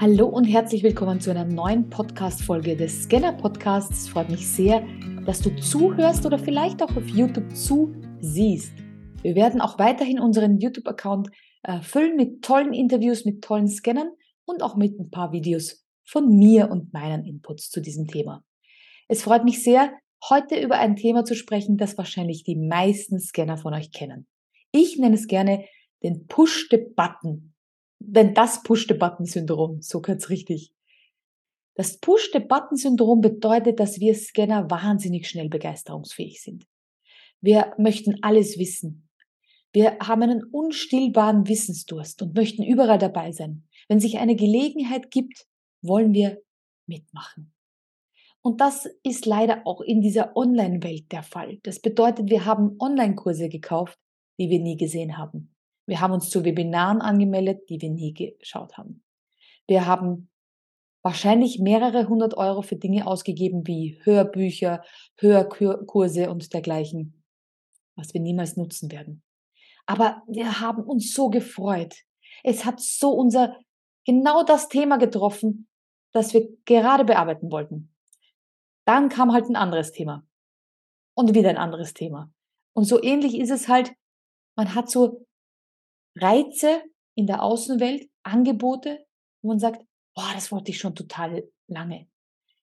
Hallo und herzlich willkommen zu einer neuen Podcast-Folge des Scanner Podcasts. Es freut mich sehr, dass du zuhörst oder vielleicht auch auf YouTube zusiehst. Wir werden auch weiterhin unseren YouTube-Account äh, füllen mit tollen Interviews, mit tollen Scannern und auch mit ein paar Videos von mir und meinen Inputs zu diesem Thema. Es freut mich sehr, heute über ein Thema zu sprechen, das wahrscheinlich die meisten Scanner von euch kennen. Ich nenne es gerne den Push-the-Button denn das Push-the-Button-Syndrom, so ganz richtig. Das Push-the-Button-Syndrom bedeutet, dass wir Scanner wahnsinnig schnell begeisterungsfähig sind. Wir möchten alles wissen. Wir haben einen unstillbaren Wissensdurst und möchten überall dabei sein. Wenn sich eine Gelegenheit gibt, wollen wir mitmachen. Und das ist leider auch in dieser Online-Welt der Fall. Das bedeutet, wir haben Online-Kurse gekauft, die wir nie gesehen haben. Wir haben uns zu Webinaren angemeldet, die wir nie geschaut haben. Wir haben wahrscheinlich mehrere hundert Euro für Dinge ausgegeben wie Hörbücher, Hörkurse und dergleichen, was wir niemals nutzen werden. Aber wir haben uns so gefreut. Es hat so unser, genau das Thema getroffen, das wir gerade bearbeiten wollten. Dann kam halt ein anderes Thema. Und wieder ein anderes Thema. Und so ähnlich ist es halt, man hat so Reize in der Außenwelt, Angebote, wo man sagt, boah, das wollte ich schon total lange.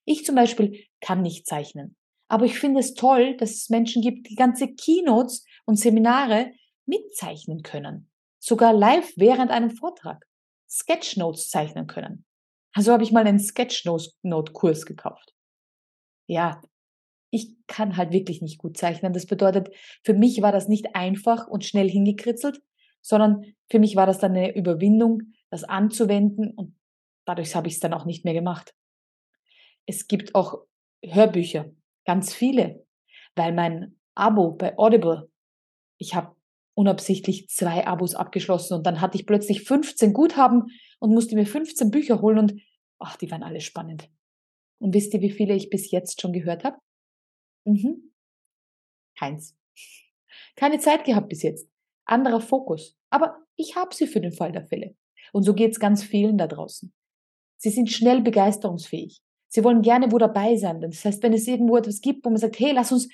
Ich zum Beispiel kann nicht zeichnen. Aber ich finde es toll, dass es Menschen gibt, die ganze Keynotes und Seminare mitzeichnen können. Sogar live während einem Vortrag. Sketchnotes zeichnen können. Also habe ich mal einen Sketchnote-Kurs gekauft. Ja, ich kann halt wirklich nicht gut zeichnen. Das bedeutet, für mich war das nicht einfach und schnell hingekritzelt, sondern für mich war das dann eine Überwindung, das anzuwenden und dadurch habe ich es dann auch nicht mehr gemacht. Es gibt auch Hörbücher, ganz viele, weil mein Abo bei Audible, ich habe unabsichtlich zwei Abos abgeschlossen und dann hatte ich plötzlich 15 Guthaben und musste mir 15 Bücher holen und ach, die waren alle spannend. Und wisst ihr, wie viele ich bis jetzt schon gehört habe? Mhm. Keins. Keine Zeit gehabt bis jetzt. Anderer Fokus. Aber ich habe sie für den Fall der Fälle. Und so geht es ganz vielen da draußen. Sie sind schnell begeisterungsfähig. Sie wollen gerne wo dabei sein. Das heißt, wenn es irgendwo etwas gibt, wo man sagt, hey, lass uns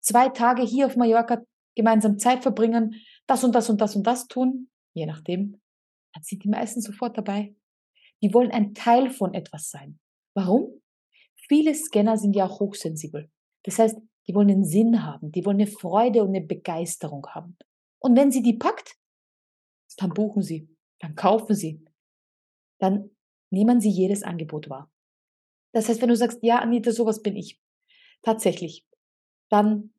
zwei Tage hier auf Mallorca gemeinsam Zeit verbringen, das und das und das und das tun, je nachdem, dann sind die meisten sofort dabei. Die wollen ein Teil von etwas sein. Warum? Viele Scanner sind ja auch hochsensibel. Das heißt, die wollen einen Sinn haben, die wollen eine Freude und eine Begeisterung haben. Und wenn sie die packt, dann buchen Sie, dann kaufen Sie, dann nehmen Sie jedes Angebot wahr. Das heißt, wenn du sagst, ja, Anita, sowas bin ich, tatsächlich, dann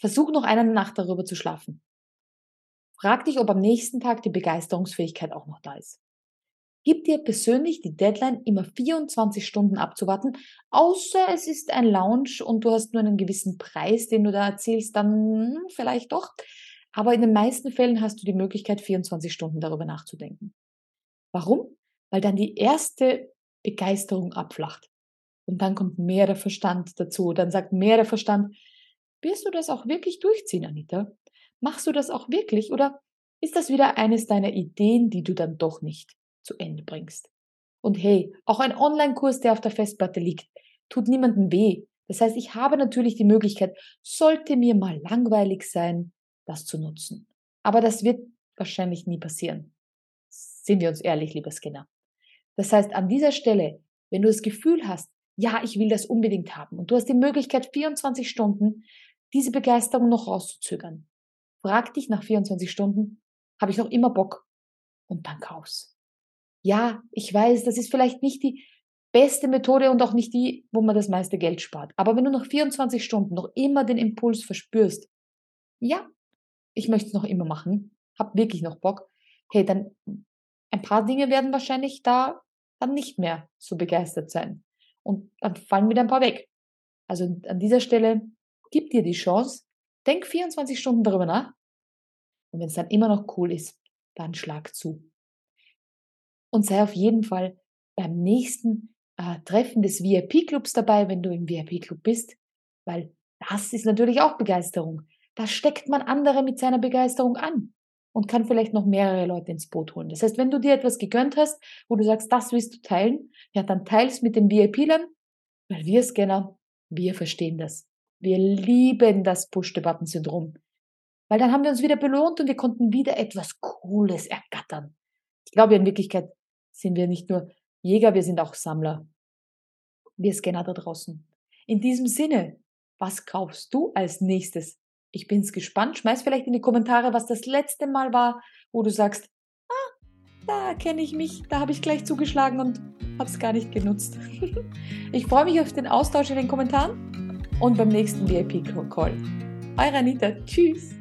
versuch noch eine Nacht darüber zu schlafen. Frag dich, ob am nächsten Tag die Begeisterungsfähigkeit auch noch da ist. Gib dir persönlich die Deadline, immer 24 Stunden abzuwarten, außer es ist ein Lounge und du hast nur einen gewissen Preis, den du da erzielst, dann hm, vielleicht doch. Aber in den meisten Fällen hast du die Möglichkeit, 24 Stunden darüber nachzudenken. Warum? Weil dann die erste Begeisterung abflacht. Und dann kommt mehr der Verstand dazu. Dann sagt mehr der Verstand, wirst du das auch wirklich durchziehen, Anita? Machst du das auch wirklich? Oder ist das wieder eines deiner Ideen, die du dann doch nicht zu Ende bringst? Und hey, auch ein Online-Kurs, der auf der Festplatte liegt, tut niemandem weh. Das heißt, ich habe natürlich die Möglichkeit, sollte mir mal langweilig sein, das zu nutzen. Aber das wird wahrscheinlich nie passieren. Sind wir uns ehrlich, lieber Skinner. Das heißt, an dieser Stelle, wenn du das Gefühl hast, ja, ich will das unbedingt haben und du hast die Möglichkeit, 24 Stunden diese Begeisterung noch rauszuzögern, frag dich nach 24 Stunden, habe ich noch immer Bock? Und dann kauf's. Ja, ich weiß, das ist vielleicht nicht die beste Methode und auch nicht die, wo man das meiste Geld spart. Aber wenn du nach 24 Stunden noch immer den Impuls verspürst, ja, ich möchte es noch immer machen, habe wirklich noch Bock, hey, dann ein paar Dinge werden wahrscheinlich da dann nicht mehr so begeistert sein. Und dann fallen wieder ein paar weg. Also an dieser Stelle gib dir die Chance, denk 24 Stunden darüber nach. Und wenn es dann immer noch cool ist, dann schlag zu. Und sei auf jeden Fall beim nächsten äh, Treffen des VIP-Clubs dabei, wenn du im VIP-Club bist, weil das ist natürlich auch Begeisterung. Da steckt man andere mit seiner Begeisterung an. und kann vielleicht noch mehrere Leute ins Boot holen. Das heißt, wenn du dir etwas gegönnt hast, wo du sagst, das willst du teilen, ja, dann teils mit den VIP-Lern, weil wir Scanner, wir verstehen das. Wir lieben das Push-the-Button-Syndrom. Weil dann haben wir uns wieder belohnt und wir konnten wieder etwas Cooles ergattern. Ich glaube, in Wirklichkeit sind wir nicht nur Jäger, wir sind auch Sammler. Wir Scanner da draußen. In diesem Sinne, was kaufst du als nächstes? Ich bin's gespannt. Schmeiß vielleicht in die Kommentare, was das letzte Mal war, wo du sagst, ah, da kenne ich mich, da habe ich gleich zugeschlagen und habe es gar nicht genutzt. ich freue mich auf den Austausch in den Kommentaren und beim nächsten VIP-Call. Eure Anita. Tschüss.